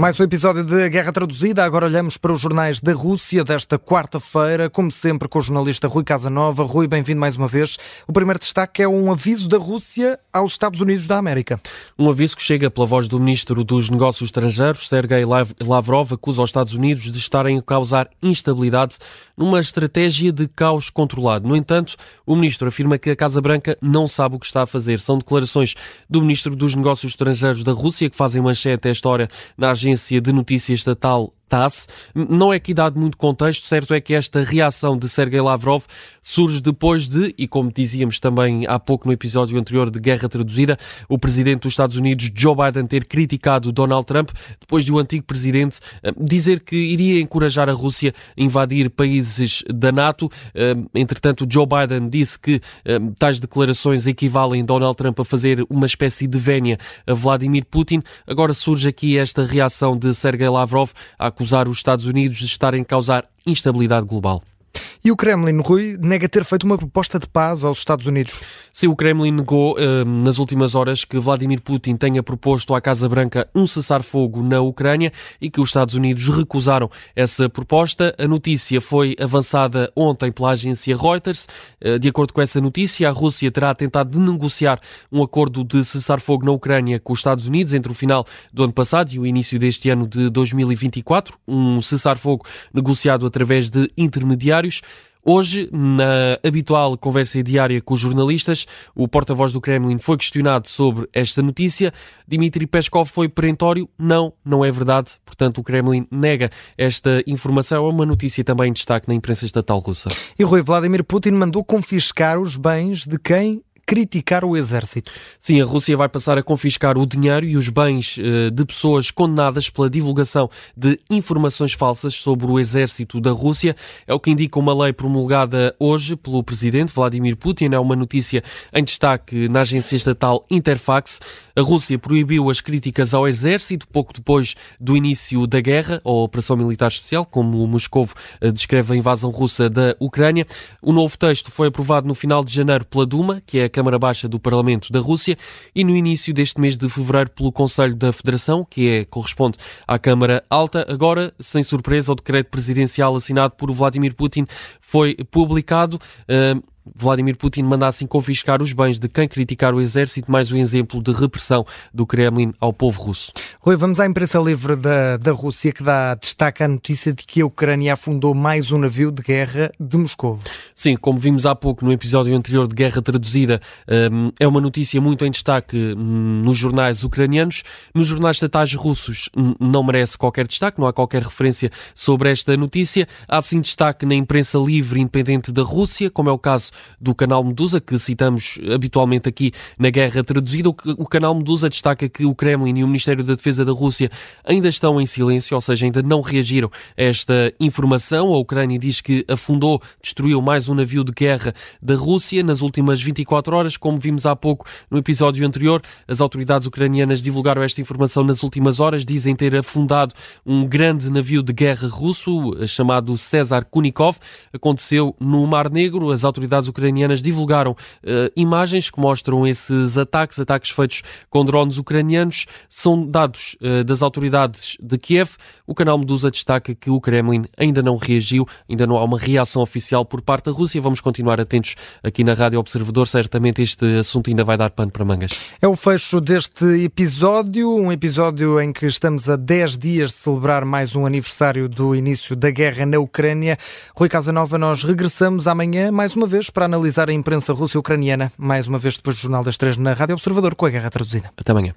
Mais um episódio de Guerra Traduzida. Agora olhamos para os jornais da Rússia desta quarta-feira, como sempre com o jornalista Rui Casanova. Rui, bem-vindo mais uma vez. O primeiro destaque é um aviso da Rússia aos Estados Unidos da América. Um aviso que chega pela voz do ministro dos Negócios Estrangeiros, Sergei Lavrov, acusa os Estados Unidos de estarem a causar instabilidade numa estratégia de caos controlado. No entanto, o ministro afirma que a Casa Branca não sabe o que está a fazer. São declarações do ministro dos Negócios Estrangeiros da Rússia que fazem manchete esta hora na agência agência de notícias estatal TASS. Não é aqui dado muito contexto, certo é que esta reação de Sergei Lavrov surge depois de, e como dizíamos também há pouco no episódio anterior de Guerra Traduzida, o presidente dos Estados Unidos, Joe Biden, ter criticado Donald Trump, depois de o antigo presidente eh, dizer que iria encorajar a Rússia a invadir países da NATO. Eh, entretanto, Joe Biden disse que eh, tais declarações equivalem Donald Trump a fazer uma espécie de vénia a Vladimir Putin. Agora surge aqui esta reação de Sergei Lavrov à acusar os Estados Unidos de estarem a causar instabilidade global. E o Kremlin, Rui, nega ter feito uma proposta de paz aos Estados Unidos. Sim, o Kremlin negou uh, nas últimas horas que Vladimir Putin tenha proposto à Casa Branca um cessar-fogo na Ucrânia e que os Estados Unidos recusaram essa proposta. A notícia foi avançada ontem pela agência Reuters. Uh, de acordo com essa notícia, a Rússia terá tentado negociar um acordo de cessar-fogo na Ucrânia com os Estados Unidos entre o final do ano passado e o início deste ano de 2024. Um cessar-fogo negociado através de intermediários. Hoje, na habitual conversa diária com os jornalistas, o porta-voz do Kremlin foi questionado sobre esta notícia. Dmitry Peskov foi perentório. Não, não é verdade. Portanto, o Kremlin nega esta informação. É uma notícia também em destaque na imprensa estatal russa. E Rui Vladimir Putin mandou confiscar os bens de quem criticar o exército. Sim, a Rússia vai passar a confiscar o dinheiro e os bens uh, de pessoas condenadas pela divulgação de informações falsas sobre o exército da Rússia. É o que indica uma lei promulgada hoje pelo presidente Vladimir Putin. É uma notícia em destaque na agência estatal Interfax. A Rússia proibiu as críticas ao exército pouco depois do início da guerra, ou operação militar especial, como o Moscou uh, descreve a invasão russa da Ucrânia. O novo texto foi aprovado no final de janeiro pela Duma, que é a Câmara Baixa do Parlamento da Rússia e no início deste mês de fevereiro pelo Conselho da Federação, que é, corresponde à Câmara Alta. Agora, sem surpresa, o decreto presidencial assinado por Vladimir Putin foi publicado. Uh, Vladimir Putin manda assim confiscar os bens de quem criticar o exército, mais um exemplo de repressão do Kremlin ao povo russo. Rui, vamos à imprensa livre da, da Rússia que dá destaque à notícia de que a Ucrânia afundou mais um navio de guerra de Moscou. Sim, como vimos há pouco no episódio anterior de Guerra Traduzida, hum, é uma notícia muito em destaque hum, nos jornais ucranianos. Nos jornais estatais russos hum, não merece qualquer destaque, não há qualquer referência sobre esta notícia. Há sim destaque na imprensa livre independente da Rússia, como é o caso do canal Medusa, que citamos habitualmente aqui na Guerra Traduzida. O canal Medusa destaca que o Kremlin e o Ministério da Defesa da Rússia ainda estão em silêncio, ou seja, ainda não reagiram a esta informação. A Ucrânia diz que afundou, destruiu mais um navio de guerra da Rússia nas últimas 24 horas. Como vimos há pouco no episódio anterior, as autoridades ucranianas divulgaram esta informação nas últimas horas. Dizem ter afundado um grande navio de guerra russo chamado César Kunikov. Aconteceu no Mar Negro. As autoridades autoridades ucranianas divulgaram uh, imagens que mostram esses ataques, ataques feitos com drones ucranianos, são dados uh, das autoridades de Kiev. O canal Medusa destaca que o Kremlin ainda não reagiu, ainda não há uma reação oficial por parte da Rússia. Vamos continuar atentos aqui na Rádio Observador. Certamente este assunto ainda vai dar pano para mangas. É o fecho deste episódio, um episódio em que estamos a 10 dias de celebrar mais um aniversário do início da guerra na Ucrânia. Rui Casanova, nós regressamos amanhã mais uma vez para analisar a imprensa russa e ucraniana, mais uma vez depois do Jornal das Três na Rádio Observador com a Guerra Traduzida. Até amanhã.